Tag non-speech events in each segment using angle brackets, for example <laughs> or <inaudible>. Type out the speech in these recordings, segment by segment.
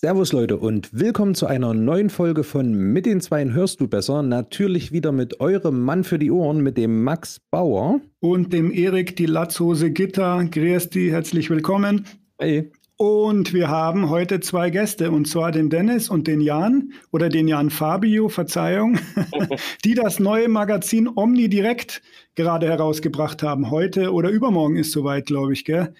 Servus Leute und willkommen zu einer neuen Folge von Mit den Zweien hörst du besser. Natürlich wieder mit eurem Mann für die Ohren, mit dem Max Bauer. Und dem Erik die Latzhose Gitter. Die, herzlich willkommen. Hey. Und wir haben heute zwei Gäste, und zwar den Dennis und den Jan, oder den Jan Fabio, Verzeihung, <laughs> die das neue Magazin Omni Direkt gerade herausgebracht haben. Heute oder übermorgen ist soweit, glaube ich, gell?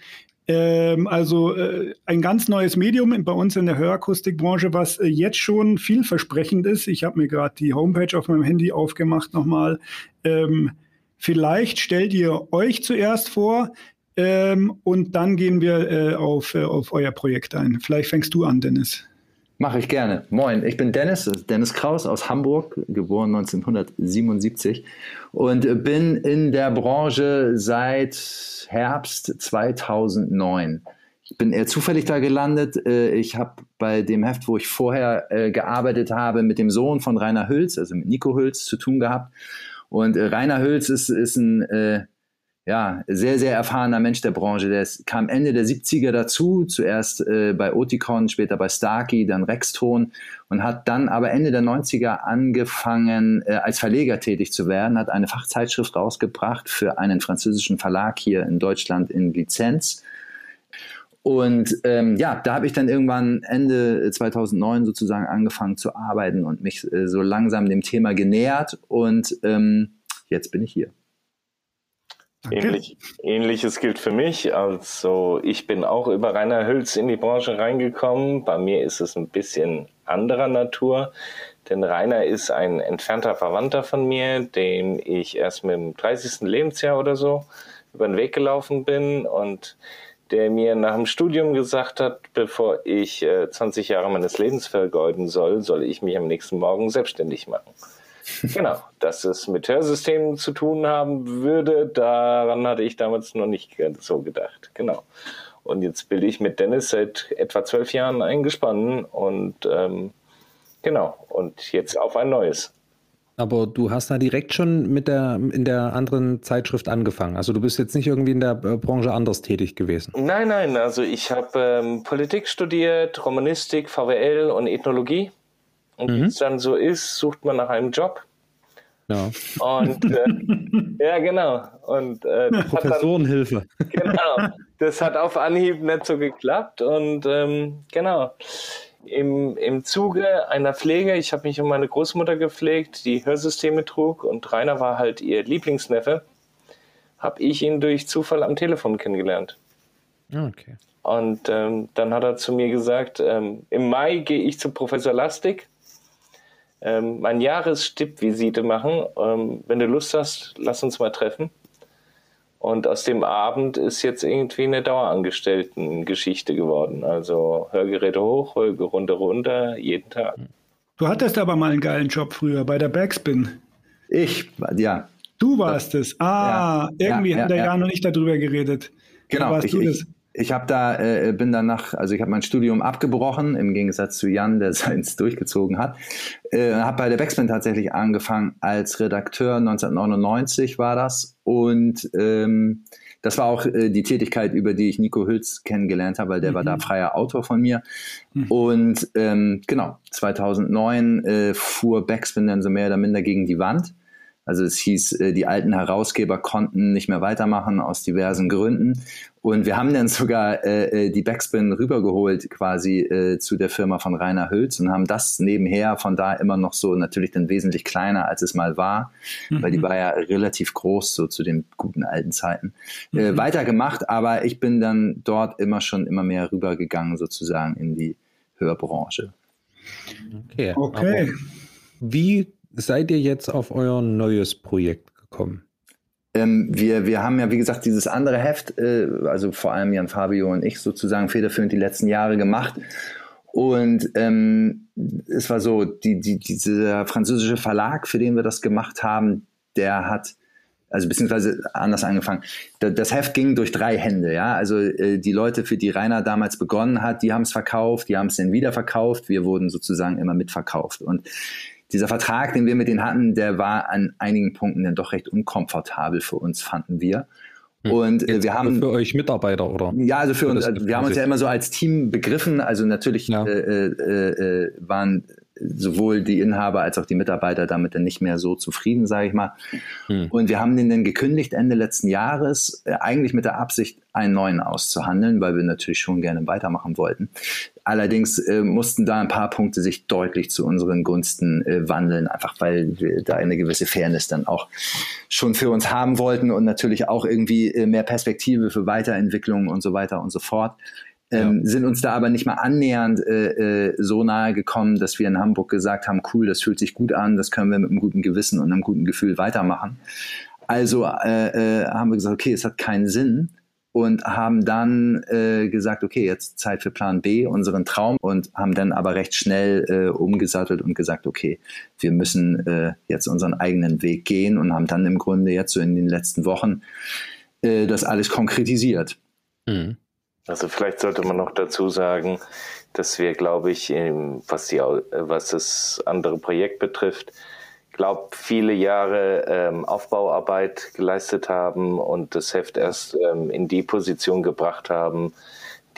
Ähm, also äh, ein ganz neues Medium bei uns in der Hörakustikbranche, was äh, jetzt schon vielversprechend ist. Ich habe mir gerade die Homepage auf meinem Handy aufgemacht nochmal. Ähm, vielleicht stellt ihr euch zuerst vor ähm, und dann gehen wir äh, auf, auf euer Projekt ein. Vielleicht fängst du an, Dennis. Mache ich gerne. Moin, ich bin Dennis, Dennis Kraus aus Hamburg, geboren 1977 und bin in der Branche seit Herbst 2009. Ich bin eher zufällig da gelandet. Äh, ich habe bei dem Heft, wo ich vorher äh, gearbeitet habe, mit dem Sohn von Rainer Hülz, also mit Nico Hülz, zu tun gehabt. Und äh, Rainer Hülz ist, ist ein ja, sehr, sehr erfahrener Mensch der Branche. Der ist, kam Ende der 70er dazu, zuerst äh, bei Oticon, später bei Starkey, dann Rexton und hat dann aber Ende der 90er angefangen, äh, als Verleger tätig zu werden, hat eine Fachzeitschrift rausgebracht für einen französischen Verlag hier in Deutschland in Lizenz. Und ähm, ja, da habe ich dann irgendwann Ende 2009 sozusagen angefangen zu arbeiten und mich äh, so langsam dem Thema genähert und ähm, jetzt bin ich hier. Ähnlich, Ähnliches gilt für mich. Also ich bin auch über Rainer Hülz in die Branche reingekommen. Bei mir ist es ein bisschen anderer Natur, denn Rainer ist ein entfernter Verwandter von mir, dem ich erst mit dem 30. Lebensjahr oder so über den Weg gelaufen bin und der mir nach dem Studium gesagt hat, bevor ich äh, 20 Jahre meines Lebens vergeuden soll, soll ich mich am nächsten Morgen selbstständig machen. Genau, dass es mit Hörsystemen zu tun haben würde, daran hatte ich damals noch nicht so gedacht. Genau. Und jetzt bin ich mit Dennis seit etwa zwölf Jahren eingespannt und ähm, genau, und jetzt auf ein neues. Aber du hast da direkt schon mit der in der anderen Zeitschrift angefangen. Also du bist jetzt nicht irgendwie in der äh, Branche anders tätig gewesen. Nein, nein. Also ich habe ähm, Politik studiert, Romanistik, VWL und Ethnologie. Und mhm. wie es dann so ist, sucht man nach einem Job. Ja. Und äh, <laughs> ja, genau. Und äh, Professorenhilfe. Dann, genau. Das hat auf Anhieb nicht so geklappt. Und ähm, genau. Im, Im Zuge einer Pflege, ich habe mich um meine Großmutter gepflegt, die Hörsysteme trug und Rainer war halt ihr Lieblingsneffe, habe ich ihn durch Zufall am Telefon kennengelernt. Ah, okay. Und ähm, dann hat er zu mir gesagt, ähm, im Mai gehe ich zu Professor Lastig ähm, meine Jahresstippvisite machen. Ähm, wenn du Lust hast, lass uns mal treffen. Und aus dem Abend ist jetzt irgendwie eine Dauerangestellten-Geschichte geworden. Also Hörgeräte hoch, Hörgeräte runter, jeden Tag. Du hattest aber mal einen geilen Job früher bei der Backspin. Ich, ja. Du warst es. Ah, ja, irgendwie ja, hat der ja, Jan noch nicht darüber geredet. Genau, warst ich, du das? Ich habe da, äh, bin danach, also ich habe mein Studium abgebrochen, im Gegensatz zu Jan, der <laughs> seins durchgezogen hat. Äh, habe bei der Backspin tatsächlich angefangen als Redakteur, 1999 war das. Und ähm, das war auch äh, die Tätigkeit, über die ich Nico Hülz kennengelernt habe, weil der mhm. war da mhm. freier Autor von mir. Mhm. Und ähm, genau, 2009 äh, fuhr Backspin dann so mehr oder minder gegen die Wand. Also es hieß, äh, die alten Herausgeber konnten nicht mehr weitermachen aus diversen Gründen. Und wir haben dann sogar äh, äh, die Backspin rübergeholt quasi äh, zu der Firma von Rainer Hülz und haben das nebenher von da immer noch so natürlich dann wesentlich kleiner, als es mal war, mhm. weil die war ja relativ groß so zu den guten alten Zeiten, äh, mhm. weitergemacht. Aber ich bin dann dort immer schon immer mehr rübergegangen sozusagen in die Hörbranche. Okay. okay. wie seid ihr jetzt auf euer neues Projekt gekommen? Ähm, wir, wir haben ja, wie gesagt, dieses andere Heft, äh, also vor allem Jan Fabio und ich sozusagen federführend die letzten Jahre gemacht. Und ähm, es war so, die, die, dieser französische Verlag, für den wir das gemacht haben, der hat also beziehungsweise anders angefangen. Das Heft ging durch drei Hände, ja. Also äh, die Leute, für die Rainer damals begonnen hat, die haben es verkauft, die haben es dann wieder verkauft. Wir wurden sozusagen immer mitverkauft. Und dieser Vertrag, den wir mit denen hatten, der war an einigen Punkten dann doch recht unkomfortabel für uns, fanden wir. Hm. Und äh, Jetzt wir haben für euch Mitarbeiter oder? Ja, also für uns. Also wir haben uns ja immer so als Team begriffen. Also natürlich ja. äh, äh, äh waren sowohl die Inhaber als auch die Mitarbeiter damit dann nicht mehr so zufrieden, sage ich mal. Hm. Und wir haben den dann gekündigt Ende letzten Jahres, äh, eigentlich mit der Absicht, einen neuen auszuhandeln, weil wir natürlich schon gerne weitermachen wollten. Allerdings äh, mussten da ein paar Punkte sich deutlich zu unseren Gunsten äh, wandeln, einfach weil wir da eine gewisse Fairness dann auch schon für uns haben wollten und natürlich auch irgendwie äh, mehr Perspektive für Weiterentwicklung und so weiter und so fort ähm, ja. sind uns da aber nicht mal annähernd äh, äh, so nahe gekommen, dass wir in Hamburg gesagt haben, cool, das fühlt sich gut an, das können wir mit einem guten Gewissen und einem guten Gefühl weitermachen. Also äh, äh, haben wir gesagt, okay, es hat keinen Sinn und haben dann äh, gesagt, okay, jetzt Zeit für Plan B, unseren Traum und haben dann aber recht schnell äh, umgesattelt und gesagt, okay, wir müssen äh, jetzt unseren eigenen Weg gehen und haben dann im Grunde jetzt so in den letzten Wochen äh, das alles konkretisiert. Mhm. Also vielleicht sollte man noch dazu sagen, dass wir, glaube ich, was, die, was das andere Projekt betrifft, glaube viele Jahre ähm, Aufbauarbeit geleistet haben und das Heft erst ähm, in die Position gebracht haben,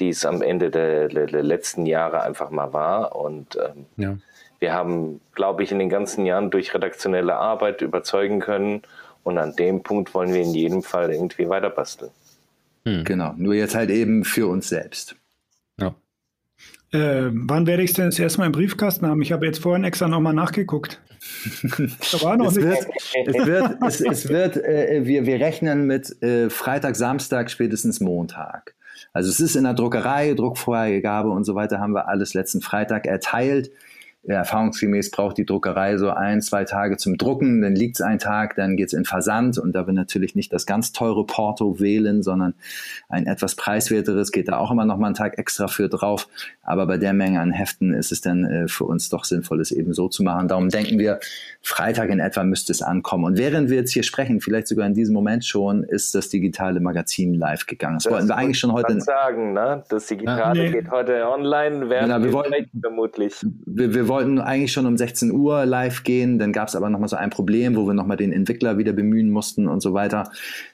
die es am Ende der, der, der letzten Jahre einfach mal war. Und ähm, ja. wir haben, glaube ich, in den ganzen Jahren durch redaktionelle Arbeit überzeugen können. Und an dem Punkt wollen wir in jedem Fall irgendwie weiter basteln. Hm. Genau, nur jetzt halt eben für uns selbst. Ja. Äh, wann werde ich es denn das erste Mal im Briefkasten haben? Ich habe jetzt vorhin extra nochmal nachgeguckt. <laughs> da war noch es, wird, es wird, es, es wird äh, wir, wir rechnen mit äh, Freitag, Samstag, spätestens Montag. Also es ist in der Druckerei, Druckvorgabe und so weiter haben wir alles letzten Freitag erteilt erfahrungsgemäß braucht die Druckerei so ein, zwei Tage zum Drucken, dann liegt es einen Tag, dann geht es in Versand und da wir natürlich nicht das ganz teure Porto wählen, sondern ein etwas preiswerteres, geht da auch immer noch mal einen Tag extra für drauf. Aber bei der Menge an Heften ist es dann äh, für uns doch sinnvoll, es eben so zu machen. Darum denken wir, Freitag in etwa müsste es ankommen. Und während wir jetzt hier sprechen, vielleicht sogar in diesem Moment schon, ist das digitale Magazin live gegangen. Das, das wollten wir eigentlich schon heute sagen. Ne? Das Digitale nee. geht heute online, werden ja, wir wollten, vermutlich. Wir, wir wollten eigentlich schon um 16 Uhr live gehen, dann gab es aber nochmal so ein Problem, wo wir nochmal den Entwickler wieder bemühen mussten und so weiter.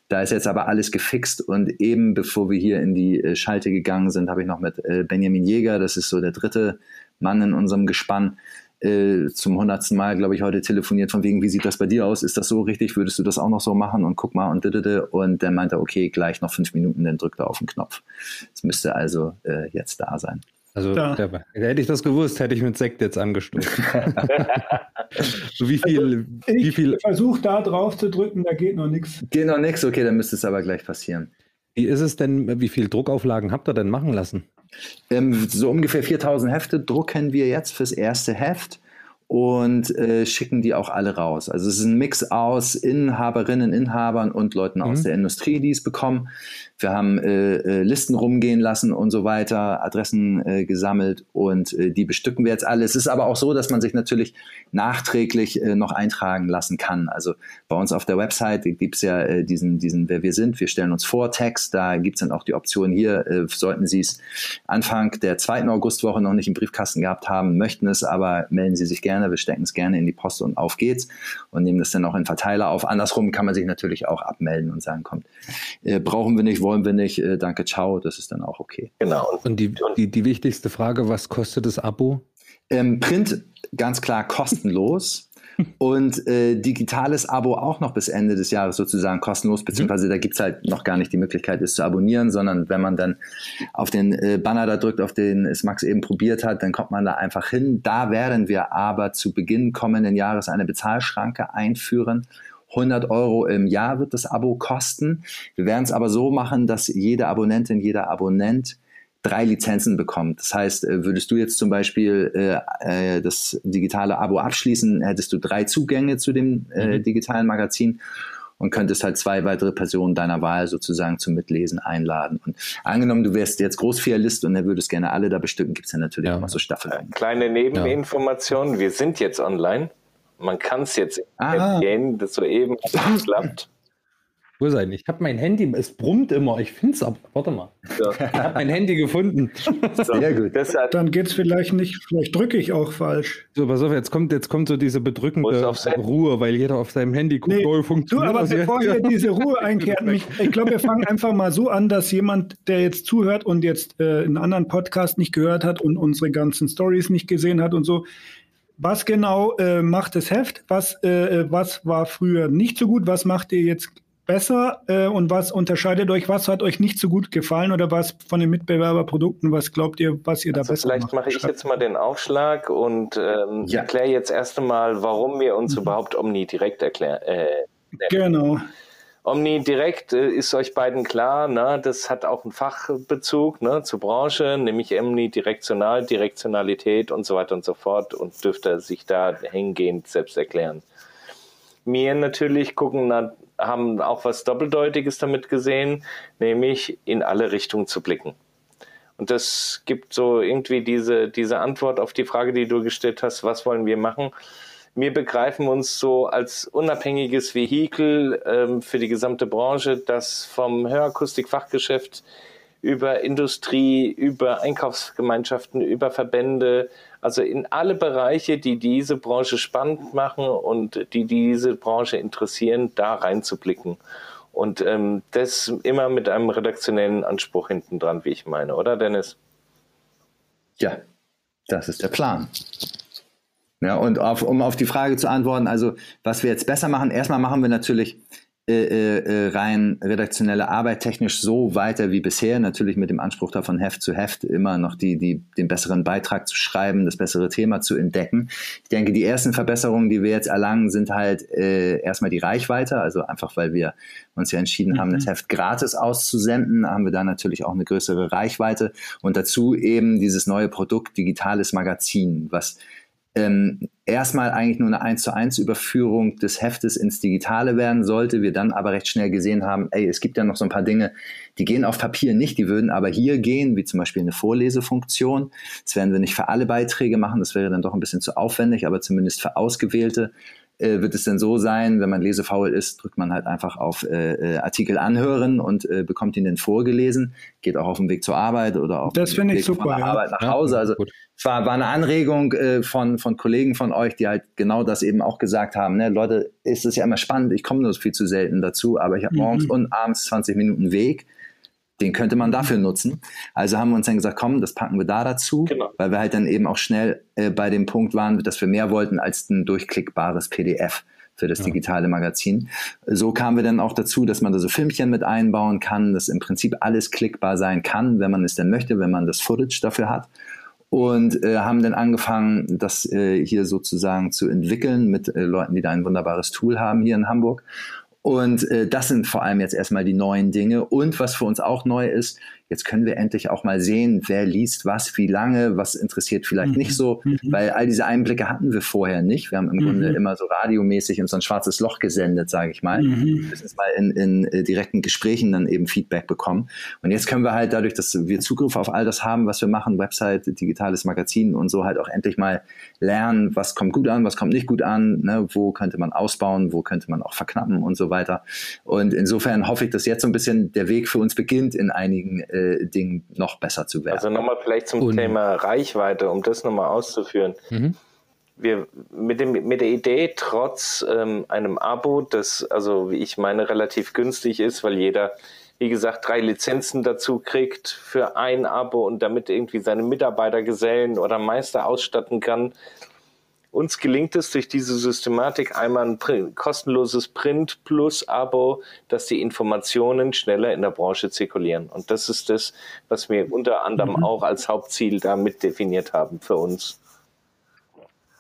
Da ist jetzt aber alles gefixt und eben bevor wir hier in die äh, Schalte gegangen sind, habe ich noch mit äh, Benjamin Jäger, das ist so der dritte Mann in unserem Gespann, äh, zum hundertsten Mal, glaube ich, heute telefoniert von wegen, wie sieht das bei dir aus? Ist das so richtig? Würdest du das auch noch so machen? Und guck mal und didede. Und dann meinte okay, gleich noch fünf Minuten, dann drückt er auf den Knopf. Es müsste also äh, jetzt da sein. Also da. Ja, hätte ich das gewusst, hätte ich mit Sekt jetzt angestoßen. so <laughs> wie viel, ich wie viel. Versuch da drauf zu drücken, da geht noch nichts. Geht noch nichts, okay, dann müsste es aber gleich passieren. Wie ist es denn, wie viele Druckauflagen habt ihr denn machen lassen? Ähm, so ungefähr 4000 Hefte drucken wir jetzt fürs erste Heft und äh, schicken die auch alle raus. Also es ist ein Mix aus Inhaberinnen, Inhabern und Leuten mhm. aus der Industrie, die es bekommen. Wir haben äh, äh, Listen rumgehen lassen und so weiter, Adressen äh, gesammelt und äh, die bestücken wir jetzt alle. Es ist aber auch so, dass man sich natürlich nachträglich noch eintragen lassen kann. Also bei uns auf der Website gibt es ja diesen, diesen, wer wir sind. Wir stellen uns vor Text. Da gibt es dann auch die Option hier, sollten Sie es Anfang der zweiten Augustwoche noch nicht im Briefkasten gehabt haben, möchten es, aber melden Sie sich gerne. Wir stecken es gerne in die Post und auf geht's und nehmen das dann auch in Verteiler auf. Andersrum kann man sich natürlich auch abmelden und sagen, kommt, äh, brauchen wir nicht, wollen wir nicht, äh, danke, ciao, das ist dann auch okay. Genau. Und die, die, die wichtigste Frage, was kostet das Abo? Ähm, Print ganz klar kostenlos. Und äh, digitales Abo auch noch bis Ende des Jahres sozusagen kostenlos, beziehungsweise mhm. da gibt es halt noch gar nicht die Möglichkeit, es zu abonnieren, sondern wenn man dann auf den äh, Banner da drückt, auf den es Max eben probiert hat, dann kommt man da einfach hin. Da werden wir aber zu Beginn kommenden Jahres eine Bezahlschranke einführen 100 Euro im Jahr wird das Abo kosten. Wir werden es aber so machen, dass jede Abonnentin, jeder Abonnent drei Lizenzen bekommt. Das heißt, äh, würdest du jetzt zum Beispiel äh, äh, das digitale Abo abschließen, hättest du drei Zugänge zu dem äh, mhm. digitalen Magazin und könntest halt zwei weitere Personen deiner Wahl sozusagen zum Mitlesen einladen. Und angenommen, du wärst jetzt Großfilialist und er würdest gerne alle da bestücken, gibt es ja natürlich ja. auch noch so Staffeln. Kleine Nebeninformation, ja. wir sind jetzt online. Man kann es jetzt gehen, das soeben <laughs> klappt. Wo sein? Ich habe mein Handy, es brummt immer. Ich finde es aber. Warte mal. So. Ich habe mein Handy gefunden. Sehr gut. Deshalb. Dann geht es vielleicht nicht, vielleicht drücke ich auch falsch. So, pass auf, jetzt kommt, jetzt kommt so diese bedrückende Ruhe, weil jeder auf seinem Handy guckt, nee, oh, funktioniert. Du, aber bevor hier diese Ruhe einkehrt, <laughs> mich, ich glaube, wir fangen einfach mal so an, dass jemand, der jetzt zuhört und jetzt äh, einen anderen Podcast nicht gehört hat und unsere ganzen Stories nicht gesehen hat und so, was genau äh, macht das Heft? Was, äh, äh was war früher nicht so gut? Was macht ihr jetzt besser äh, und was unterscheidet euch? Was hat euch nicht so gut gefallen oder was von den Mitbewerberprodukten? Was glaubt ihr, was ihr da also besser vielleicht macht? Vielleicht mache ich jetzt mal den Aufschlag und ähm, ja. erkläre jetzt erst einmal, warum wir uns mhm. überhaupt Omni direkt erklären. Äh, genau. Omni direkt äh, ist euch beiden klar, ne? das hat auch einen Fachbezug ne? zur Branche, nämlich Omni direktional, Direktionalität und so weiter und so fort und dürfte sich da hingehend selbst erklären. Mir natürlich gucken haben auch was Doppeldeutiges damit gesehen, nämlich in alle Richtungen zu blicken. Und das gibt so irgendwie diese, diese Antwort auf die Frage, die du gestellt hast, was wollen wir machen? Wir begreifen uns so als unabhängiges Vehikel ähm, für die gesamte Branche, das vom Hörakustik-Fachgeschäft über Industrie, über Einkaufsgemeinschaften, über Verbände, also in alle Bereiche, die diese Branche spannend machen und die diese Branche interessieren, da reinzublicken. Und ähm, das immer mit einem redaktionellen Anspruch hinten dran, wie ich meine, oder Dennis? Ja, das ist der Plan. Ja, und auf, um auf die Frage zu antworten, also was wir jetzt besser machen, erstmal machen wir natürlich äh, äh, rein redaktionelle Arbeit technisch so weiter wie bisher, natürlich mit dem Anspruch davon Heft zu Heft immer noch die, die, den besseren Beitrag zu schreiben, das bessere Thema zu entdecken. Ich denke, die ersten Verbesserungen, die wir jetzt erlangen, sind halt äh, erstmal die Reichweite, also einfach weil wir uns ja entschieden mhm. haben, das Heft gratis auszusenden, haben wir da natürlich auch eine größere Reichweite und dazu eben dieses neue Produkt digitales Magazin, was ähm, erstmal eigentlich nur eine 1 zu 1 Überführung des Heftes ins Digitale werden sollte. Wir dann aber recht schnell gesehen haben, ey, es gibt ja noch so ein paar Dinge, die gehen auf Papier nicht, die würden aber hier gehen, wie zum Beispiel eine Vorlesefunktion. Das werden wir nicht für alle Beiträge machen, das wäre dann doch ein bisschen zu aufwendig, aber zumindest für ausgewählte äh, wird es denn so sein, wenn man lesefaul ist, drückt man halt einfach auf äh, äh, Artikel anhören und äh, bekommt ihn dann vorgelesen, geht auch auf dem Weg zur Arbeit oder auf das dem Weg super, von der ja. Arbeit nach Hause. Also es war, war eine Anregung äh, von, von Kollegen von euch, die halt genau das eben auch gesagt haben. Ne? Leute, ist es ja immer spannend, ich komme nur viel zu selten dazu, aber ich habe mhm. morgens und abends 20 Minuten Weg den könnte man dafür nutzen. Also haben wir uns dann gesagt, komm, das packen wir da dazu, genau. weil wir halt dann eben auch schnell äh, bei dem Punkt waren, dass wir mehr wollten als ein durchklickbares PDF für das ja. digitale Magazin. So kamen wir dann auch dazu, dass man da so Filmchen mit einbauen kann, dass im Prinzip alles klickbar sein kann, wenn man es denn möchte, wenn man das Footage dafür hat. Und äh, haben dann angefangen, das äh, hier sozusagen zu entwickeln mit äh, Leuten, die da ein wunderbares Tool haben hier in Hamburg. Und äh, das sind vor allem jetzt erstmal die neuen Dinge. Und was für uns auch neu ist, jetzt können wir endlich auch mal sehen, wer liest was, wie lange, was interessiert vielleicht mhm. nicht so, mhm. weil all diese Einblicke hatten wir vorher nicht. Wir haben im mhm. Grunde immer so radiomäßig in so ein schwarzes Loch gesendet, sage ich mal. Mhm. Das mal in, in äh, direkten Gesprächen dann eben Feedback bekommen. Und jetzt können wir halt dadurch, dass wir Zugriff auf all das haben, was wir machen, Website, digitales Magazin und so halt auch endlich mal lernen, was kommt gut an, was kommt nicht gut an, ne? wo könnte man ausbauen, wo könnte man auch verknappen und so weiter. Und insofern hoffe ich, dass jetzt so ein bisschen der Weg für uns beginnt in einigen äh, Dingen noch besser zu werden. Also nochmal vielleicht zum Und, Thema Reichweite, um das nochmal auszuführen. Mhm. Wir mit, dem, mit der Idee, trotz ähm, einem Abo, das, also wie ich meine, relativ günstig ist, weil jeder, wie gesagt, drei Lizenzen dazu kriegt für ein Abo und damit irgendwie seine Mitarbeiter gesellen oder Meister ausstatten kann, uns gelingt es durch diese Systematik einmal ein Print, kostenloses Print plus Abo, dass die Informationen schneller in der Branche zirkulieren. Und das ist das, was wir unter anderem mhm. auch als Hauptziel da mit definiert haben für uns.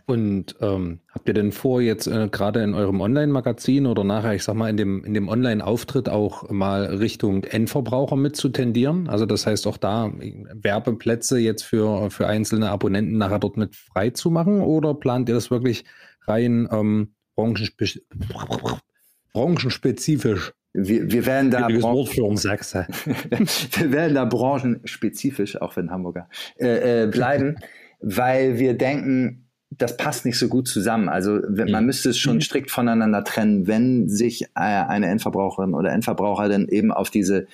Und ähm, habt ihr denn vor, jetzt äh, gerade in eurem Online-Magazin oder nachher, ich sag mal, in dem, in dem Online-Auftritt auch mal Richtung Endverbraucher mitzutendieren? Also das heißt auch da Werbeplätze jetzt für, für einzelne Abonnenten nachher dort mit frei zu machen? Oder plant ihr das wirklich rein ähm, branchenspe branchenspezifisch. Wir, wir werden da Sachse. <laughs> wir werden da branchenspezifisch, auch wenn Hamburger, äh, äh, bleiben, <laughs> weil wir denken, das passt nicht so gut zusammen. Also man mhm. müsste es schon mhm. strikt voneinander trennen, wenn sich äh, eine Endverbraucherin oder Endverbraucher dann eben auf diese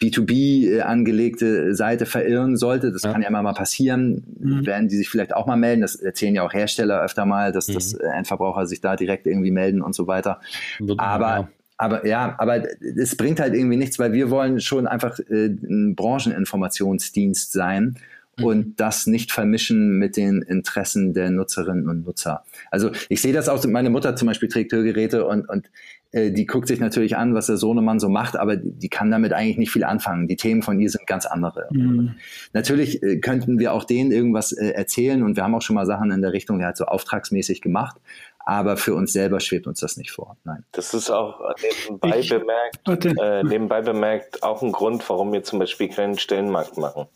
B2B äh, angelegte Seite verirren sollte, das ja. kann ja immer mal passieren, mhm. werden die sich vielleicht auch mal melden. Das erzählen ja auch Hersteller öfter mal, dass mhm. das Endverbraucher sich da direkt irgendwie melden und so weiter. Wird aber ja. Aber ja, aber es bringt halt irgendwie nichts, weil wir wollen schon einfach äh, ein Brancheninformationsdienst sein Mhm. und das nicht vermischen mit den Interessen der Nutzerinnen und Nutzer. Also ich sehe das auch, meine Mutter zum Beispiel trägt Hörgeräte und, und äh, die guckt sich natürlich an, was der Sohnemann so macht, aber die kann damit eigentlich nicht viel anfangen. Die Themen von ihr sind ganz andere. Mhm. Natürlich äh, könnten wir auch denen irgendwas äh, erzählen und wir haben auch schon mal Sachen in der Richtung halt so auftragsmäßig gemacht. Aber für uns selber schwebt uns das nicht vor. Nein. Das ist auch nebenbei, ich, bemerkt, äh, nebenbei bemerkt auch ein Grund, warum wir zum Beispiel keinen Stellenmarkt machen.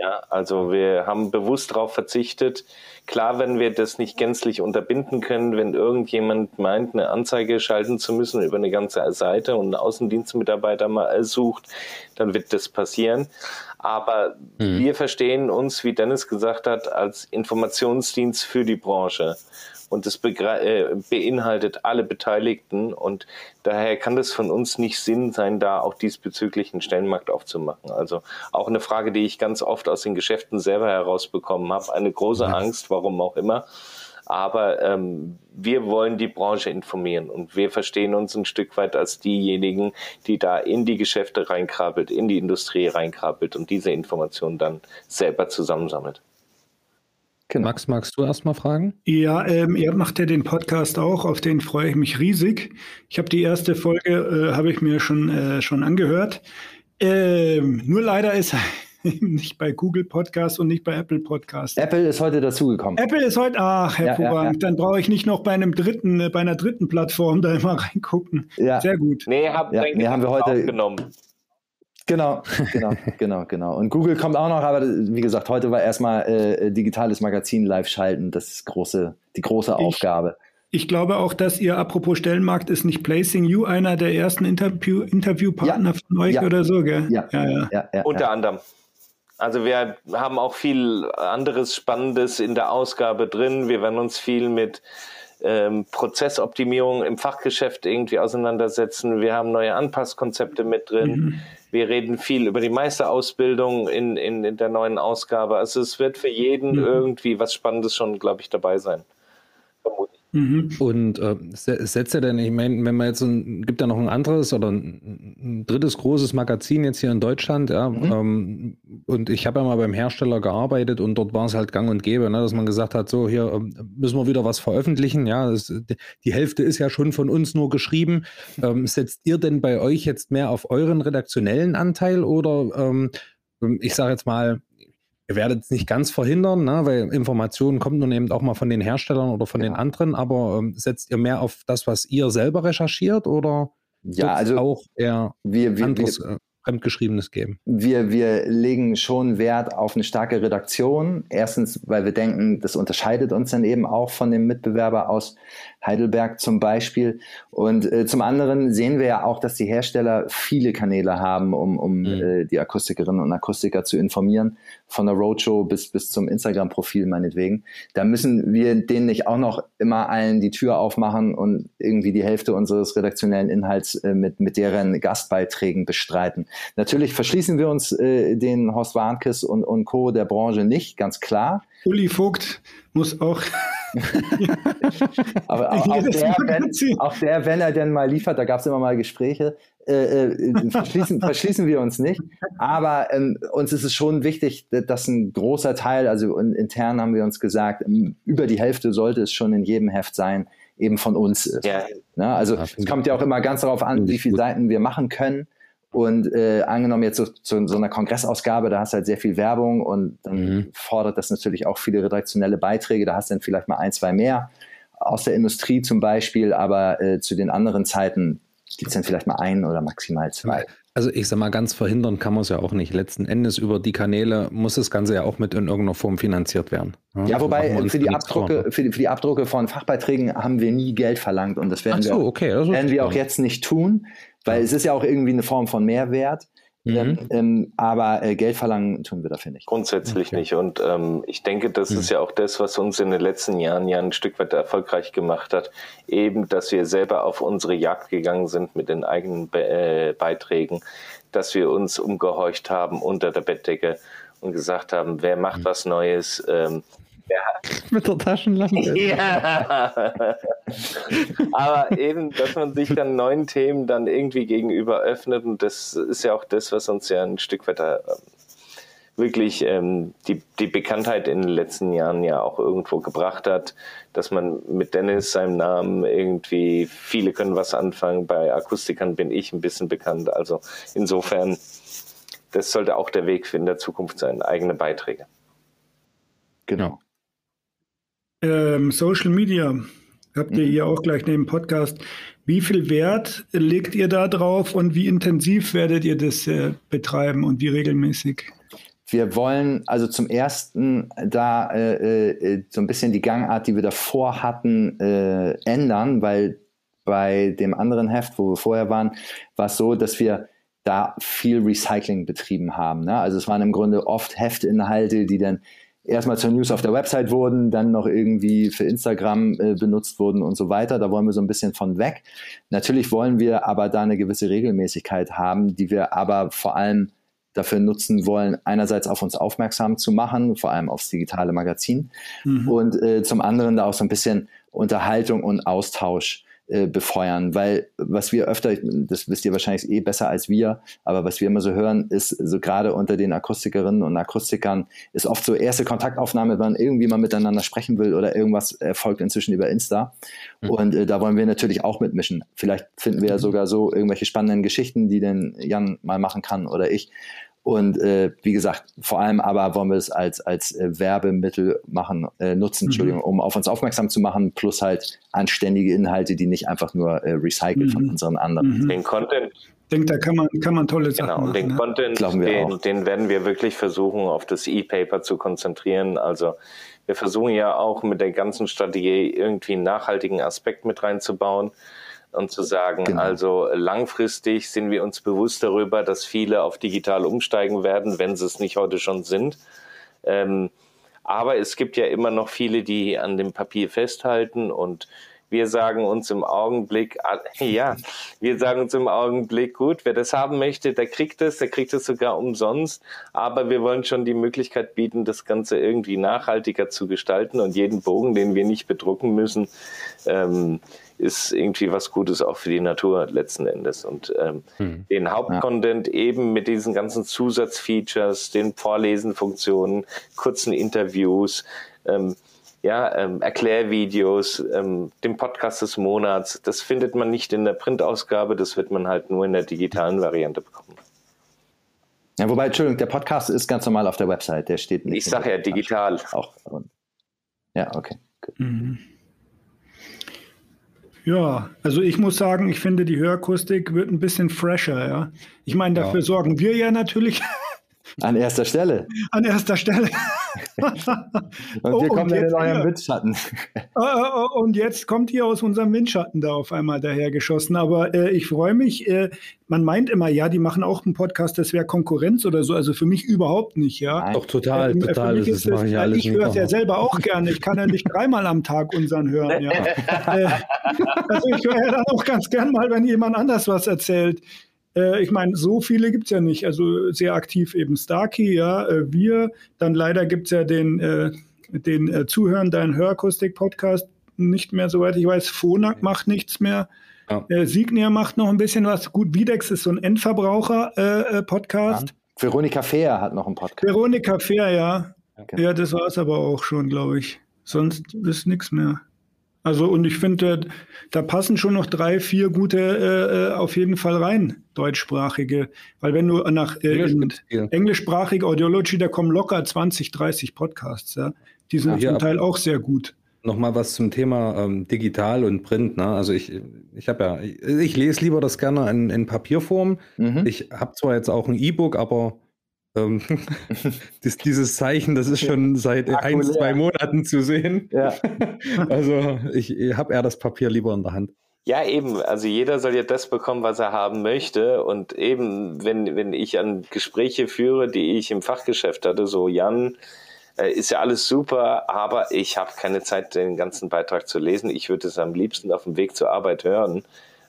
Ja, also wir haben bewusst darauf verzichtet. Klar, wenn wir das nicht gänzlich unterbinden können, wenn irgendjemand meint, eine Anzeige schalten zu müssen über eine ganze Seite und einen Außendienstmitarbeiter mal sucht, dann wird das passieren. Aber mhm. wir verstehen uns, wie Dennis gesagt hat, als Informationsdienst für die Branche und das äh, beinhaltet alle Beteiligten und daher kann das von uns nicht Sinn sein, da auch diesbezüglich einen Stellenmarkt aufzumachen. Also auch eine Frage, die ich ganz oft aus den Geschäften selber herausbekommen habe, eine große ja. Angst, warum auch immer. Aber ähm, wir wollen die Branche informieren und wir verstehen uns ein Stück weit als diejenigen, die da in die Geschäfte reinkrabbelt, in die Industrie reinkrabbelt und diese Informationen dann selber zusammensammelt. Genau. Max, magst du erstmal fragen? Ja, ähm, ihr macht ja den Podcast auch, auf den freue ich mich riesig. Ich habe die erste Folge, äh, habe ich mir schon, äh, schon angehört. Ähm, nur leider ist er <laughs> nicht bei Google Podcast und nicht bei Apple Podcast. Apple ist heute dazugekommen. Apple ist heute, ach, hervorragend. Ja, ja, ja. Dann brauche ich nicht noch bei einem dritten, äh, bei einer dritten Plattform da immer <laughs> reingucken. Ja. Sehr gut. Nee, hab, ja, nee, haben wir heute genommen. Genau, genau, <laughs> genau, genau. Und Google kommt auch noch, aber wie gesagt, heute war erstmal äh, digitales Magazin live schalten, das ist große, die große Aufgabe. Ich, ich glaube auch, dass ihr, apropos Stellenmarkt, ist nicht Placing You einer der ersten Interview, Interviewpartner ja, von euch ja, oder so, gell? Ja, ja, ja. ja, ja Unter anderem. Also wir haben auch viel anderes Spannendes in der Ausgabe drin. Wir werden uns viel mit ähm, Prozessoptimierung im Fachgeschäft irgendwie auseinandersetzen. Wir haben neue Anpasskonzepte mit drin. Mhm. Wir reden viel über die Meisterausbildung in, in, in der neuen Ausgabe. Also es wird für jeden mhm. irgendwie was Spannendes schon, glaube ich, dabei sein. Vermutlich. Mhm. Und äh, setzt er denn, ich meine, wenn man jetzt ein, gibt ja noch ein anderes oder ein, ein, drittes großes Magazin jetzt hier in Deutschland, ja, mhm. ähm, und ich habe ja mal beim Hersteller gearbeitet und dort war es halt gang und gäbe, ne, dass man gesagt hat, so hier ähm, müssen wir wieder was veröffentlichen, ja, das, die Hälfte ist ja schon von uns nur geschrieben. Ähm, setzt ihr denn bei euch jetzt mehr auf euren redaktionellen Anteil oder ähm, ich sage jetzt mal, Ihr werdet es nicht ganz verhindern, ne, weil Informationen kommt nun eben auch mal von den Herstellern oder von ja. den anderen, aber ähm, setzt ihr mehr auf das, was ihr selber recherchiert oder ja, also auch eher wir, wir, anderes, wir, äh, Fremdgeschriebenes geben? Wir, wir legen schon Wert auf eine starke Redaktion. Erstens, weil wir denken, das unterscheidet uns dann eben auch von dem Mitbewerber aus Heidelberg zum Beispiel. Und äh, zum anderen sehen wir ja auch, dass die Hersteller viele Kanäle haben, um, um mhm. äh, die Akustikerinnen und Akustiker zu informieren, von der Roadshow bis, bis zum Instagram-Profil meinetwegen. Da müssen wir denen nicht auch noch immer allen die Tür aufmachen und irgendwie die Hälfte unseres redaktionellen Inhalts äh, mit, mit deren Gastbeiträgen bestreiten. Natürlich verschließen wir uns äh, den Horst Warnkes und, und Co. der Branche nicht, ganz klar. Uli Vogt muss auch. <laughs> Aber auch, auch, der, wenn, auch, der, wenn, er denn mal liefert, da gab es immer mal Gespräche, äh, äh, verschließen, <laughs> verschließen, wir uns nicht. Aber ähm, uns ist es schon wichtig, dass ein großer Teil, also intern haben wir uns gesagt, ähm, über die Hälfte sollte es schon in jedem Heft sein, eben von uns ist. Ja. Ja, also es kommt ja auch immer ganz darauf an, wie viele Seiten wir machen können. Und äh, angenommen jetzt so, zu so einer Kongressausgabe, da hast du halt sehr viel Werbung und dann mhm. fordert das natürlich auch viele redaktionelle Beiträge. Da hast du dann vielleicht mal ein, zwei mehr aus der Industrie zum Beispiel, aber äh, zu den anderen Zeiten gibt es dann vielleicht mal ein oder maximal zwei. Also ich sag mal, ganz verhindern kann man es ja auch nicht. Letzten Endes über die Kanäle muss das Ganze ja auch mit in irgendeiner Form finanziert werden. Ja, ja wobei für die, Abdrucke, für die, für, die, Abdrucke von Fachbeiträgen haben wir nie Geld verlangt und das werden, so, wir, okay, das werden wir auch jetzt nicht tun, weil ja. es ist ja auch irgendwie eine Form von Mehrwert. Mhm. Ähm, aber äh, Geld verlangen tun wir dafür nicht. Grundsätzlich okay. nicht. Und ähm, ich denke, das mhm. ist ja auch das, was uns in den letzten Jahren ja ein Stück weit erfolgreich gemacht hat. Eben, dass wir selber auf unsere Jagd gegangen sind mit den eigenen Be äh, Beiträgen, dass wir uns umgehorcht haben unter der Bettdecke und gesagt haben, wer macht mhm. was Neues, ähm, <laughs> Mit der Taschenlampe. ja. Aber eben, dass man sich dann neuen Themen dann irgendwie gegenüber öffnet und das ist ja auch das, was uns ja ein Stück weiter ähm, wirklich ähm, die, die Bekanntheit in den letzten Jahren ja auch irgendwo gebracht hat, dass man mit Dennis, seinem Namen, irgendwie, viele können was anfangen. Bei Akustikern bin ich ein bisschen bekannt. Also insofern, das sollte auch der Weg in der Zukunft sein, eigene Beiträge. Genau. Ähm, Social Media habt ihr mhm. hier auch gleich neben Podcast. Wie viel Wert legt ihr da drauf und wie intensiv werdet ihr das äh, betreiben und wie regelmäßig? Wir wollen also zum ersten da äh, äh, so ein bisschen die Gangart, die wir davor hatten, äh, ändern, weil bei dem anderen Heft, wo wir vorher waren, war es so, dass wir da viel Recycling betrieben haben. Ne? Also es waren im Grunde oft Heftinhalte, die dann erstmal zur News auf der Website wurden, dann noch irgendwie für Instagram äh, benutzt wurden und so weiter. Da wollen wir so ein bisschen von weg. Natürlich wollen wir aber da eine gewisse Regelmäßigkeit haben, die wir aber vor allem dafür nutzen wollen, einerseits auf uns aufmerksam zu machen, vor allem aufs digitale Magazin, mhm. und äh, zum anderen da auch so ein bisschen Unterhaltung und Austausch äh, befeuern, weil was wir öfter, das wisst ihr wahrscheinlich eh besser als wir, aber was wir immer so hören, ist so gerade unter den Akustikerinnen und Akustikern ist oft so erste Kontaktaufnahme, wenn man irgendwie mal miteinander sprechen will oder irgendwas erfolgt inzwischen über Insta. Mhm. Und äh, da wollen wir natürlich auch mitmischen. Vielleicht finden wir ja mhm. sogar so irgendwelche spannenden Geschichten, die denn Jan mal machen kann oder ich. Und äh, wie gesagt, vor allem aber wollen wir es als, als äh, Werbemittel machen, äh, nutzen, mhm. Entschuldigung, um auf uns aufmerksam zu machen, plus halt anständige Inhalte, die nicht einfach nur äh, recycelt mhm. von unseren anderen. Mhm. Den Content. Ich denke, da kann man, kann man tolle Sachen genau, machen. Den ne? Content, den, den, werden wir wirklich versuchen, auf das E-Paper zu konzentrieren. Also wir versuchen ja auch mit der ganzen Strategie irgendwie einen nachhaltigen Aspekt mit reinzubauen und zu sagen, genau. also langfristig sind wir uns bewusst darüber, dass viele auf digital umsteigen werden, wenn sie es nicht heute schon sind. Ähm, aber es gibt ja immer noch viele, die an dem Papier festhalten und wir sagen uns im Augenblick, <laughs> ja, wir sagen uns im Augenblick, gut, wer das haben möchte, der kriegt es, der kriegt es sogar umsonst. Aber wir wollen schon die Möglichkeit bieten, das Ganze irgendwie nachhaltiger zu gestalten und jeden Bogen, den wir nicht bedrucken müssen, ähm, ist irgendwie was Gutes auch für die Natur letzten Endes. Und ähm, hm. den Hauptcontent ja. eben mit diesen ganzen Zusatzfeatures, den Vorlesenfunktionen, kurzen Interviews, ähm, ja, ähm, Erklärvideos, ähm, dem Podcast des Monats, das findet man nicht in der Printausgabe, das wird man halt nur in der digitalen Variante bekommen. Ja, wobei, Entschuldigung, der Podcast ist ganz normal auf der Website, der steht nicht. Ich sage ja digital. Auch. Ja, okay. Mhm. Ja, also ich muss sagen, ich finde, die Hörakustik wird ein bisschen fresher, ja. Ich meine, dafür ja. sorgen wir ja natürlich. An erster Stelle. An erster Stelle. Und wir oh, kommen in eurem Windschatten. Äh, <laughs> äh, und jetzt kommt ihr aus unserem Windschatten da auf einmal dahergeschossen. Aber äh, ich freue mich. Äh, man meint immer, ja, die machen auch einen Podcast, das wäre Konkurrenz oder so. Also für mich überhaupt nicht, ja. Doch, total, ähm, total. Für mich ist das, ja ich höre es ja selber auch gerne. Ich kann ja nicht dreimal am Tag unseren hören, ja. <laughs> Äh, <laughs> also ich höre ja dann auch ganz gern mal, wenn jemand anders was erzählt. Äh, ich meine, so viele gibt es ja nicht. Also sehr aktiv eben Starkey, ja, äh, wir. Dann leider gibt es ja den, äh, den äh, Zuhören, deinen Hörakustik-Podcast nicht mehr, soweit ich weiß. Phonak macht nichts mehr. Ja. Äh, Signia macht noch ein bisschen was. Gut, Videx ist so ein Endverbraucher-Podcast. Ja. Veronika Fehr hat noch einen Podcast. Veronika Fehr, ja. Okay. Ja, das war es aber auch schon, glaube ich. Sonst ist nichts mehr. Also und ich finde, da passen schon noch drei, vier gute äh, äh, auf jeden Fall rein, deutschsprachige. Weil wenn du nach äh, englischsprachige Audiology, da kommen locker 20, 30 Podcasts, ja. Die sind ja, zum Teil auch sehr gut. Nochmal was zum Thema ähm, digital und Print. Ne? Also ich, ich habe ja, ich, ich, lese lieber das gerne in, in Papierform. Mhm. Ich habe zwar jetzt auch ein E-Book, aber ähm, <laughs> das, dieses Zeichen, das ist schon seit ein, zwei Monaten zu sehen. Ja. <laughs> also ich, ich habe eher das Papier lieber in der Hand. Ja, eben. Also jeder soll ja das bekommen, was er haben möchte. Und eben, wenn, wenn ich an Gespräche führe, die ich im Fachgeschäft hatte, so Jan, äh, ist ja alles super, aber ich habe keine Zeit, den ganzen Beitrag zu lesen. Ich würde es am liebsten auf dem Weg zur Arbeit hören.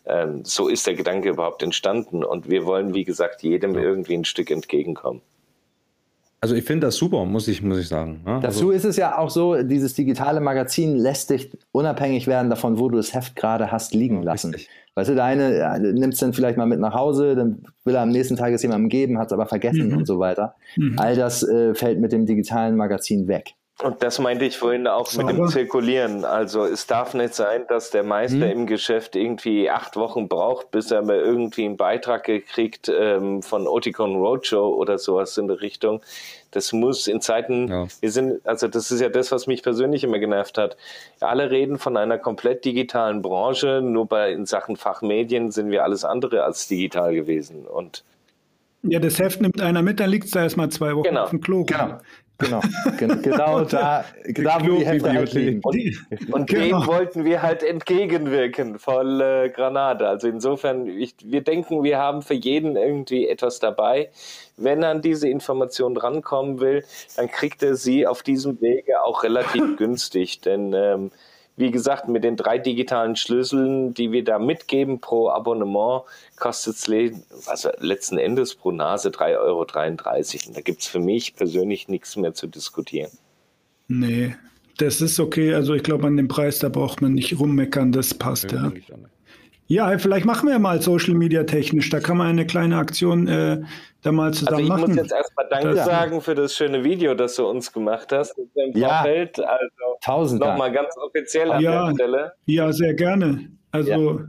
Ähm, so ist der Gedanke überhaupt entstanden. Und wir wollen, wie gesagt, jedem irgendwie ein Stück entgegenkommen. Also ich finde das super, muss ich, muss ich sagen. Ja? Dazu also ist es ja auch so, dieses digitale Magazin lässt dich unabhängig werden davon, wo du das Heft gerade hast liegen lassen. Richtig. Weißt du, der eine ja, nimmt es dann vielleicht mal mit nach Hause, dann will er am nächsten Tag es jemandem geben, hat es aber vergessen mhm. und so weiter. Mhm. All das äh, fällt mit dem digitalen Magazin weg. Und das meinte ich vorhin auch so, mit dem Zirkulieren. Also es darf nicht sein, dass der Meister mhm. im Geschäft irgendwie acht Wochen braucht, bis er mal irgendwie einen Beitrag gekriegt ähm, von Oticon Roadshow oder sowas in der Richtung. Das muss in Zeiten, ja. wir sind, also das ist ja das, was mich persönlich immer genervt hat. Alle reden von einer komplett digitalen Branche, nur bei in Sachen Fachmedien sind wir alles andere als digital gewesen. Und ja, das Heft nimmt einer mit, dann liegt es da erstmal zwei Wochen genau. auf dem Klo. Genau. Genau, genau <laughs> da, da wo die Hefte halt liegen. Und, und genau. dem wollten wir halt entgegenwirken, voll äh, Granate. Also insofern, ich, wir denken, wir haben für jeden irgendwie etwas dabei. Wenn er an diese Information rankommen will, dann kriegt er sie auf diesem Wege auch relativ <laughs> günstig, denn ähm, wie gesagt, mit den drei digitalen Schlüsseln, die wir da mitgeben pro Abonnement, kostet es also letzten Endes pro Nase 3,33 Euro. Und da gibt es für mich persönlich nichts mehr zu diskutieren. Nee, das ist okay. Also ich glaube, an dem Preis, da braucht man nicht rummeckern, das passt. Ja, ja. Ja, vielleicht machen wir mal Social Media technisch. Da kann man eine kleine Aktion äh, da mal zusammen machen. Also ich muss jetzt erstmal Danke das, sagen für das schöne Video, das du uns gemacht hast. Im ja, Vorfeld. Also tausend Nochmal ganz offiziell an ja, der Stelle. Ja, sehr gerne. Also ja.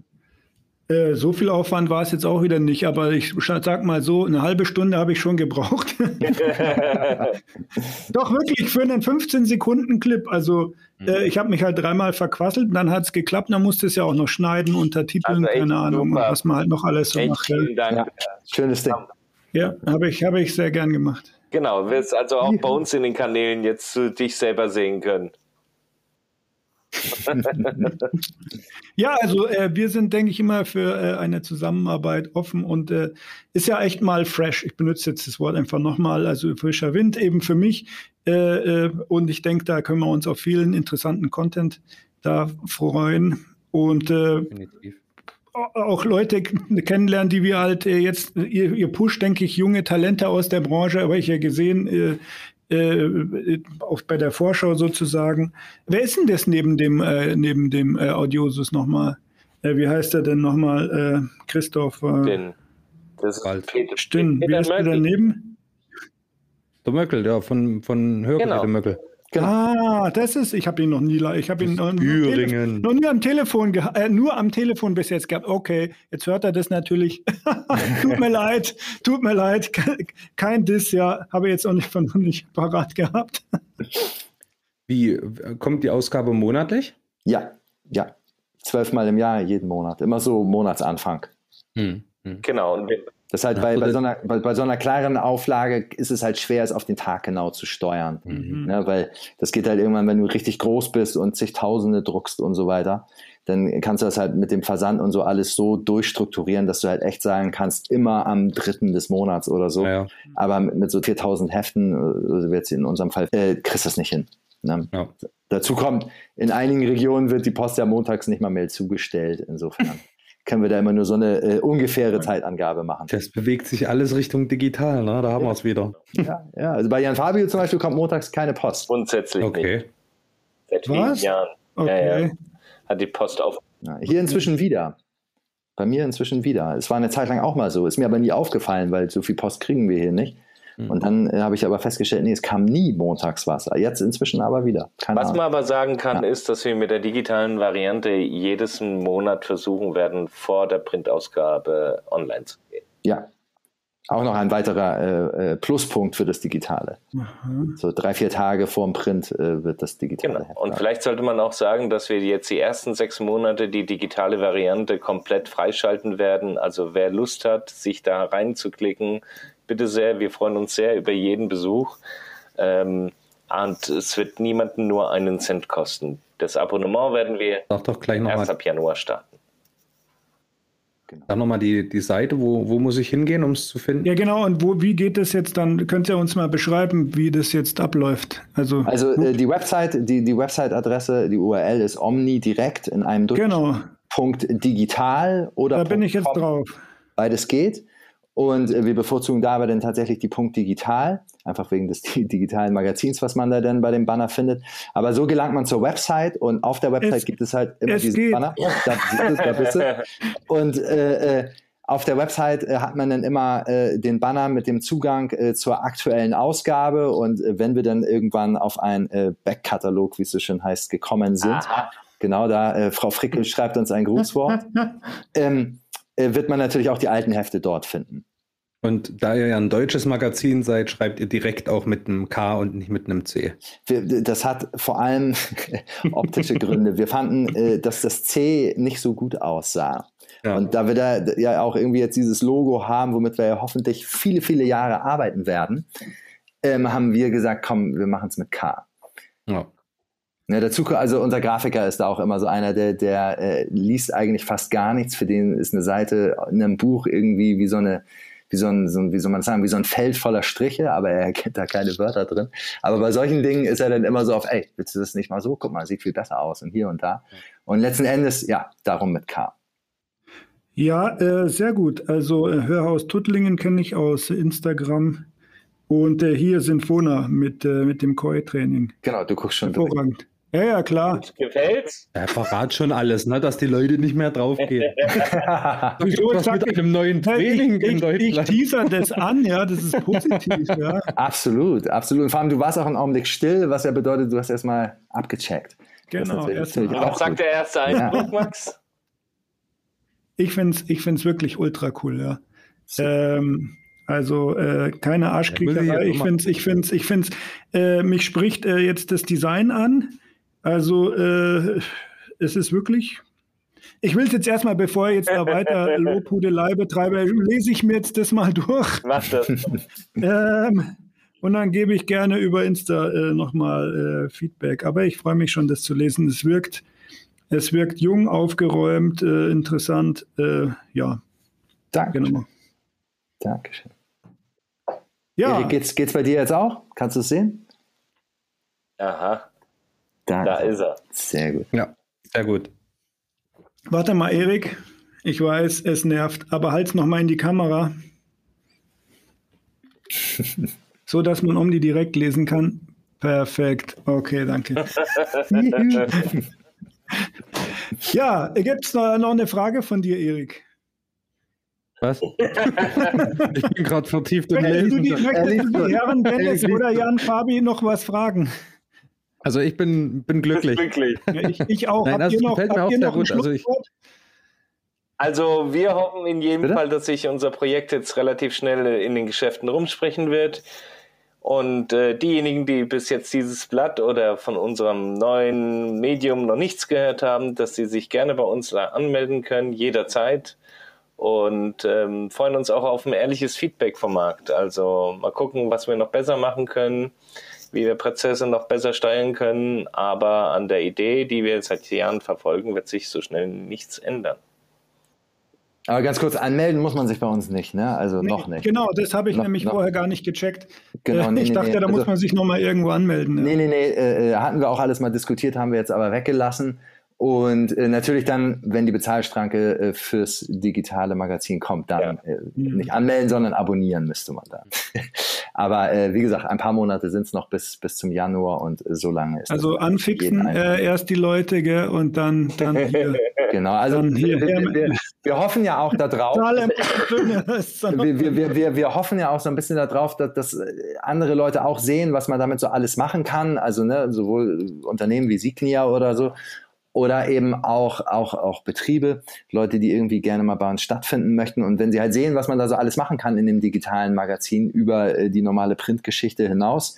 Äh, so viel Aufwand war es jetzt auch wieder nicht, aber ich sag mal so, eine halbe Stunde habe ich schon gebraucht. <laughs> Doch wirklich für einen 15-Sekunden-Clip. Also mhm. äh, ich habe mich halt dreimal verquasselt, dann hat es geklappt, dann musste es ja auch noch schneiden, untertiteln, also keine Ahnung, super. was man halt noch alles so echt macht. Vielen Dank. Ja. Schönes Ding. Ja, habe ich, hab ich sehr gern gemacht. Genau, wirst also auch bei uns in den Kanälen jetzt dich selber sehen können. Ja, also äh, wir sind, denke ich, immer für äh, eine Zusammenarbeit offen und äh, ist ja echt mal fresh. Ich benutze jetzt das Wort einfach nochmal, also frischer Wind eben für mich. Äh, äh, und ich denke, da können wir uns auf vielen interessanten Content da freuen. Und äh, auch Leute kennenlernen, die wir halt jetzt, ihr, ihr Push, denke ich, junge Talente aus der Branche, aber ich ja gesehen, äh, auch bei der Vorschau sozusagen. Wer ist denn das neben dem, äh, neben dem äh, Audiosus nochmal? Äh, wie heißt er denn nochmal? Äh, Christoph? Den, das ist Peter, Stimmt, Peter wer ist der daneben? Der Möckel, ja, von, von Hörgeräte genau. Möckel. Genau. Ah, das ist, ich habe ihn noch nie, ich habe ihn noch, noch, nie am Telefon, äh, nur am Telefon bis jetzt gehabt. Okay, jetzt hört er das natürlich. <laughs> tut mir leid, tut mir leid, kein Diss, ja, habe ich jetzt auch nicht von nicht parat gehabt. Wie kommt die Ausgabe monatlich? Ja, ja, zwölfmal im Jahr, jeden Monat, immer so Monatsanfang. Hm, hm. Genau. Und wir, das ist halt bei, bei, so einer, bei, bei, so einer kleineren Auflage ist es halt schwer, es auf den Tag genau zu steuern. Mhm. Ne, weil das geht halt irgendwann, wenn du richtig groß bist und zigtausende druckst und so weiter, dann kannst du das halt mit dem Versand und so alles so durchstrukturieren, dass du halt echt sagen kannst, immer am dritten des Monats oder so. Ja. Aber mit, mit, so 4000 Heften, also jetzt in unserem Fall, äh, kriegst du das nicht hin. Ne? Ja. Dazu kommt, in einigen Regionen wird die Post ja montags nicht mal mehr zugestellt, insofern <laughs> können wir da immer nur so eine äh, ungefähre Zeitangabe machen. Das bewegt sich alles Richtung digital, ne? da haben ja. wir es wieder. Ja, ja, also bei Jan Fabio zum Beispiel kommt montags keine Post. Grundsätzlich okay. nicht. Seit vielen Jahren. Okay. Ja, ja. Hat die Post auf. hier inzwischen wieder. Bei mir inzwischen wieder. Es war eine Zeit lang auch mal so. Ist mir aber nie aufgefallen, weil so viel Post kriegen wir hier nicht. Mhm. Und dann äh, habe ich aber festgestellt, nee, es kam nie montags was. Jetzt inzwischen aber wieder. Keine was Ahnung. man aber sagen kann, ja. ist, dass wir mit der digitalen Variante jedes Monat versuchen werden, vor der Printausgabe online zu gehen. Ja. auch noch ein weiterer äh, äh, Pluspunkt für das Digitale. Mhm. So drei, vier Tage vorm Print äh, wird das Digitale. Genau. Und vielleicht sollte man auch sagen, dass wir jetzt die ersten sechs Monate die digitale Variante komplett freischalten werden. Also wer Lust hat, sich da reinzuklicken, bitte sehr. Wir freuen uns sehr über jeden Besuch. Ähm, und es wird niemanden nur einen Cent kosten. Das Abonnement werden wir Sag doch gleich noch erst ab Januar starten. Genau. Dann nochmal die, die Seite, wo, wo muss ich hingehen, um es zu finden? Ja, genau. Und wo, wie geht das jetzt dann? Könnt ihr uns mal beschreiben, wie das jetzt abläuft? Also, also äh, die Website, die, die Website-Adresse, die URL ist Omni direkt in einem Durch genau. Punkt digital oder. Da bin ich jetzt drauf. Beides geht. Und äh, wir bevorzugen dabei dann tatsächlich die Punkt digital, einfach wegen des <laughs> digitalen Magazins, was man da dann bei dem Banner findet. Aber so gelangt man zur Website und auf der Website es, gibt es halt immer diesen geht. Banner. Da, da bist du. <laughs> Und äh, äh, auf der Website äh, hat man dann immer äh, den Banner mit dem Zugang äh, zur aktuellen Ausgabe und äh, wenn wir dann irgendwann auf einen äh, Backkatalog, wie es so schön heißt, gekommen sind, Aha. genau da, äh, Frau Frickel schreibt uns ein Grußwort, <laughs> ähm, äh, wird man natürlich auch die alten Hefte dort finden. Und da ihr ja ein deutsches Magazin seid, schreibt ihr direkt auch mit einem K und nicht mit einem C. Das hat vor allem <laughs> optische Gründe. Wir fanden, äh, dass das C nicht so gut aussah. Ja. Und da wir da ja auch irgendwie jetzt dieses Logo haben, womit wir ja hoffentlich viele, viele Jahre arbeiten werden, ähm, haben wir gesagt, komm, wir machen es mit K. Ja. Ja, dazu, also unser Grafiker ist da auch immer so einer, der, der äh, liest eigentlich fast gar nichts. Für den ist eine Seite in einem Buch irgendwie wie so eine, wie so ein, so, wie soll man sagen, wie so ein Feld voller Striche, aber er kennt da keine Wörter drin. Aber bei solchen Dingen ist er dann immer so auf, ey, willst du das nicht mal so? Guck mal, sieht viel besser aus und hier und da. Und letzten Endes, ja, darum mit K. Ja, äh, sehr gut. Also äh, Hörhaus Tuttlingen kenne ich aus Instagram. Und äh, hier Sinfona mit, äh, mit dem Koi-Training. Genau, du guckst schon. Hervorragend. Ja, ja, klar. Gefällt's? Er verrat schon alles, ne, dass die Leute nicht mehr draufgehen. <laughs> Wieso? Was mit einem neuen Training ich, in Deutschland. Ich teaser das an, ja, das ist positiv, ja. <laughs> Absolut, absolut. Und vor allem, du warst auch einen Augenblick still, was ja bedeutet, du hast erstmal abgecheckt. Genau. Was sagt der erste Eindruck, ja. Max? Ich finde es ich find's wirklich ultra cool, ja. Ähm, also äh, keine Arschkriecherei. Ich finde es, ich finde es, ich finde es, äh, mich spricht äh, jetzt das Design an. Also äh, es ist wirklich. Ich will es jetzt erstmal, bevor ich jetzt da weiter <laughs> Lobhudelei betreibe, lese ich mir jetzt das mal durch. Mach das. <laughs> ähm, und dann gebe ich gerne über Insta äh, nochmal äh, Feedback. Aber ich freue mich schon, das zu lesen. Es wirkt, es wirkt jung, aufgeräumt, äh, interessant. Äh, ja. Danke. Genau. Dankeschön. Ja. Erik, geht's, geht's bei dir jetzt auch? Kannst du es sehen? Aha. Danke. Da ist er. Sehr gut. Ja, sehr gut. Warte mal, Erik. Ich weiß, es nervt, aber halt's noch mal in die Kamera. <laughs> so dass man um die direkt lesen kann. Perfekt. Okay, danke. <laughs> ja, gibt es noch, noch eine Frage von dir, Erik? Was? <laughs> ich bin gerade vertieft im Lesen. Du die, möchtest du die Herren Dennis oder Jan Fabi noch was fragen? Also ich bin, bin glücklich. glücklich. Ich, ich, auch. Nein, das noch, gefällt mir auch sehr gut. Also, ich, also, wir hoffen in jedem Bitte? Fall, dass sich unser Projekt jetzt relativ schnell in den Geschäften rumsprechen wird. Und äh, diejenigen, die bis jetzt dieses Blatt oder von unserem neuen Medium noch nichts gehört haben, dass sie sich gerne bei uns anmelden können, jederzeit. Und ähm, freuen uns auch auf ein ehrliches Feedback vom Markt. Also mal gucken, was wir noch besser machen können wie wir Prozesse noch besser steuern können. Aber an der Idee, die wir seit Jahren verfolgen, wird sich so schnell nichts ändern. Aber ganz kurz, anmelden muss man sich bei uns nicht, ne? Also nee, noch nicht. Genau, das habe ich noch, nämlich noch. vorher gar nicht gecheckt. Genau, äh, nee, ich nee, dachte, da also, muss man sich nochmal irgendwo anmelden. Ja. Nee, nee, nee, äh, hatten wir auch alles mal diskutiert, haben wir jetzt aber weggelassen. Und äh, natürlich dann, wenn die Bezahlstranke äh, fürs digitale Magazin kommt, dann ja. äh, mhm. nicht anmelden, sondern abonnieren müsste man dann. <laughs> Aber äh, wie gesagt, ein paar Monate sind es noch bis, bis zum Januar und äh, so lange ist Also anfixen äh, erst die Leute gell, und dann, dann hier. <laughs> genau, also hier, wir, wir, wir, wir, hoffen ja auch darauf. <laughs> wir, wir, wir, wir hoffen ja auch so ein bisschen darauf, dass, dass andere Leute auch sehen, was man damit so alles machen kann. Also ne, sowohl Unternehmen wie Signia oder so oder eben auch, auch, auch Betriebe, Leute, die irgendwie gerne mal bei uns stattfinden möchten. Und wenn sie halt sehen, was man da so alles machen kann in dem digitalen Magazin über äh, die normale Printgeschichte hinaus,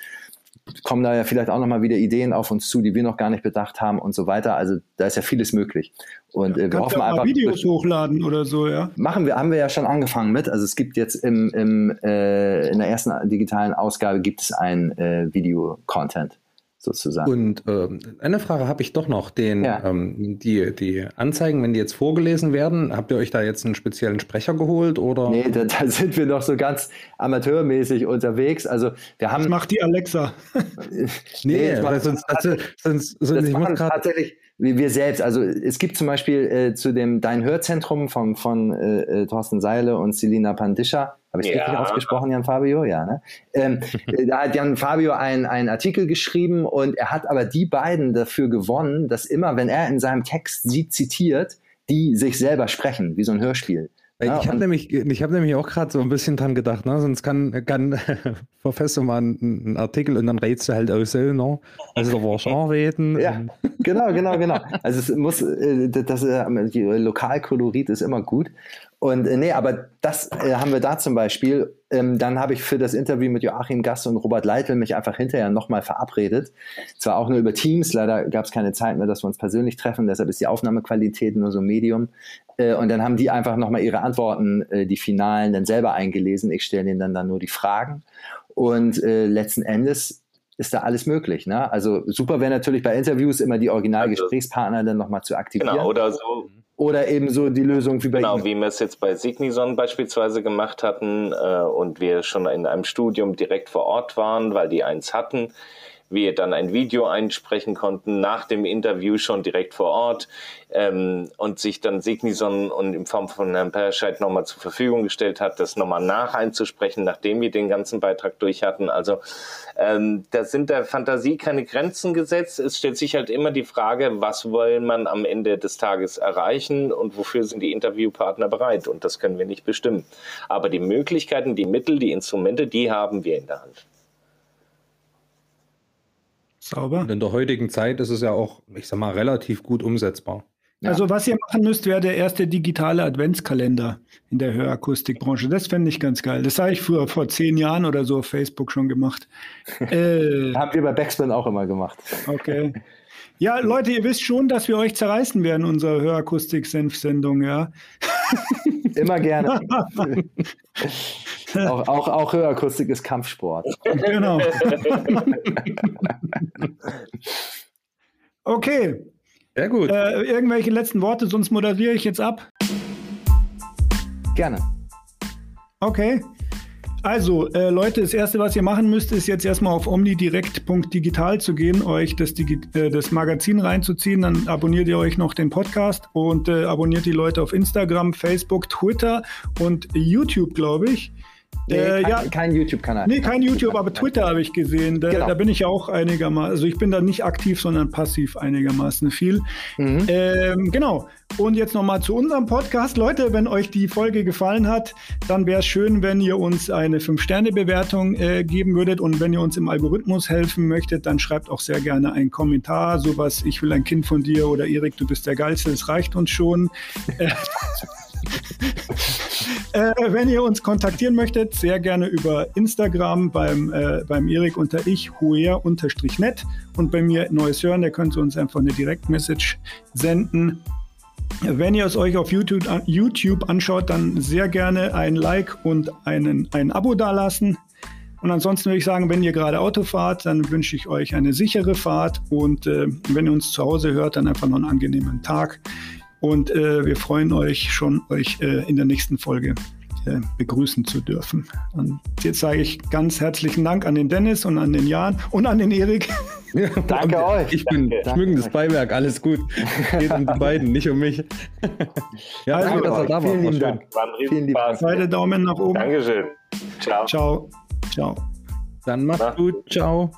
kommen da ja vielleicht auch nochmal wieder Ideen auf uns zu, die wir noch gar nicht bedacht haben und so weiter. Also da ist ja vieles möglich. Und äh, wir hoffen ja einfach. Videos hochladen oder so, ja? Machen wir, haben wir ja schon angefangen mit. Also es gibt jetzt im, im, äh, in der ersten digitalen Ausgabe gibt es ein äh, Video-Content sozusagen. Und äh, eine Frage habe ich doch noch. Den, ja. ähm, die, die Anzeigen, wenn die jetzt vorgelesen werden, habt ihr euch da jetzt einen speziellen Sprecher geholt? Oder? Nee, da, da sind wir noch so ganz amateurmäßig unterwegs. Also wir haben. Das macht die Alexa. <laughs> nee, nee das macht, sonst, das, sonst, sonst, das ich muss tatsächlich wir selbst, also es gibt zum Beispiel äh, zu dem Dein Hörzentrum von, von äh, äh Thorsten Seile und Selina Pandischa, habe ich ja. richtig ausgesprochen, Jan Fabio? Ja, ne? Ähm, <laughs> äh, da hat Jan Fabio einen Artikel geschrieben und er hat aber die beiden dafür gewonnen, dass immer, wenn er in seinem Text sie zitiert, die sich selber sprechen, wie so ein Hörspiel. Ja, ich habe nämlich, hab nämlich auch gerade so ein bisschen dran gedacht, ne? sonst kann, kann <laughs> Professor mal einen, einen, Artikel und dann redest du halt auch so, ne? Also da war schon reden. Ja, genau, genau, genau. Also es muss, äh, das, das Lokalkolorit ist immer gut. Und äh, nee, aber das äh, haben wir da zum Beispiel. Ähm, dann habe ich für das Interview mit Joachim Gast und Robert Leitl mich einfach hinterher nochmal verabredet. Zwar auch nur über Teams, leider gab es keine Zeit mehr, dass wir uns persönlich treffen, deshalb ist die Aufnahmequalität nur so Medium. Äh, und dann haben die einfach nochmal ihre Antworten, äh, die finalen, dann selber eingelesen. Ich stelle ihnen dann, dann nur die Fragen. Und äh, letzten Endes ist da alles möglich. Ne? Also super wäre natürlich bei Interviews immer die Originalgesprächspartner dann nochmal zu aktivieren. Genau, oder so oder eben so die Lösung wie bei Genau, Ihnen. wie wir es jetzt bei Signison beispielsweise gemacht hatten äh, und wir schon in einem Studium direkt vor Ort waren, weil die eins hatten wir dann ein Video einsprechen konnten, nach dem Interview schon direkt vor Ort ähm, und sich dann Signison und in Form von Herrn Perscheid nochmal zur Verfügung gestellt hat, das nochmal nach einzusprechen, nachdem wir den ganzen Beitrag durch hatten. Also ähm, da sind der Fantasie keine Grenzen gesetzt. Es stellt sich halt immer die Frage, was wollen man am Ende des Tages erreichen und wofür sind die Interviewpartner bereit? Und das können wir nicht bestimmen. Aber die Möglichkeiten, die Mittel, die Instrumente, die haben wir in der Hand. Sauber. Und in der heutigen Zeit ist es ja auch, ich sag mal, relativ gut umsetzbar. Ja. Also was ihr machen müsst, wäre der erste digitale Adventskalender in der Hörakustikbranche. Das fände ich ganz geil. Das habe ich früher vor zehn Jahren oder so auf Facebook schon gemacht. <laughs> äh, Haben wir bei Backspin auch immer gemacht. Okay. <laughs> Ja, Leute, ihr wisst schon, dass wir euch zerreißen werden, unsere Hörakustik-Senf-Sendung, ja. Immer gerne. <laughs> auch, auch, auch Hörakustik ist Kampfsport. Genau. <laughs> okay. Sehr gut. Äh, irgendwelche letzten Worte, sonst moderiere ich jetzt ab. Gerne. Okay. Also, äh, Leute, das Erste, was ihr machen müsst, ist jetzt erstmal auf omnidirekt.digital zu gehen, euch das, Digi äh, das Magazin reinzuziehen. Dann abonniert ihr euch noch den Podcast und äh, abonniert die Leute auf Instagram, Facebook, Twitter und YouTube, glaube ich. Nee, äh, kein, ja, kein YouTube-Kanal. Nee, kein YouTube, aber Twitter habe ich gesehen. Da, genau. da, bin ich auch einigermaßen, also ich bin da nicht aktiv, sondern passiv einigermaßen viel. Mhm. Ähm, genau. Und jetzt nochmal zu unserem Podcast. Leute, wenn euch die Folge gefallen hat, dann wäre es schön, wenn ihr uns eine 5-Sterne-Bewertung äh, geben würdet. Und wenn ihr uns im Algorithmus helfen möchtet, dann schreibt auch sehr gerne einen Kommentar. Sowas, ich will ein Kind von dir oder Erik, du bist der Geilste, das reicht uns schon. <laughs> <laughs> äh, wenn ihr uns kontaktieren möchtet, sehr gerne über Instagram beim, äh, beim Erik unter ich, huer-net und bei mir Neues Hören, da könnt ihr uns einfach eine Direktmessage senden. Wenn ihr es euch auf YouTube, YouTube anschaut, dann sehr gerne ein Like und einen, ein Abo dalassen. Und ansonsten würde ich sagen, wenn ihr gerade Auto fahrt, dann wünsche ich euch eine sichere Fahrt und äh, wenn ihr uns zu Hause hört, dann einfach noch einen angenehmen Tag. Und äh, wir freuen euch schon, euch äh, in der nächsten Folge äh, begrüßen zu dürfen. Und jetzt sage ich ganz herzlichen Dank an den Dennis und an den Jan und an den Erik. <laughs> Ja, danke euch. Ich bin danke. schmückendes Beiwerk, alles gut. Geht um die beiden, nicht um mich. <laughs> ja, also, danke, dass er da war. Vielen Dank. War ein Vielen Spaß. Zweite Daumen nach oben. Dankeschön. Ciao. Ciao. Ciao. Dann macht's gut. Ciao.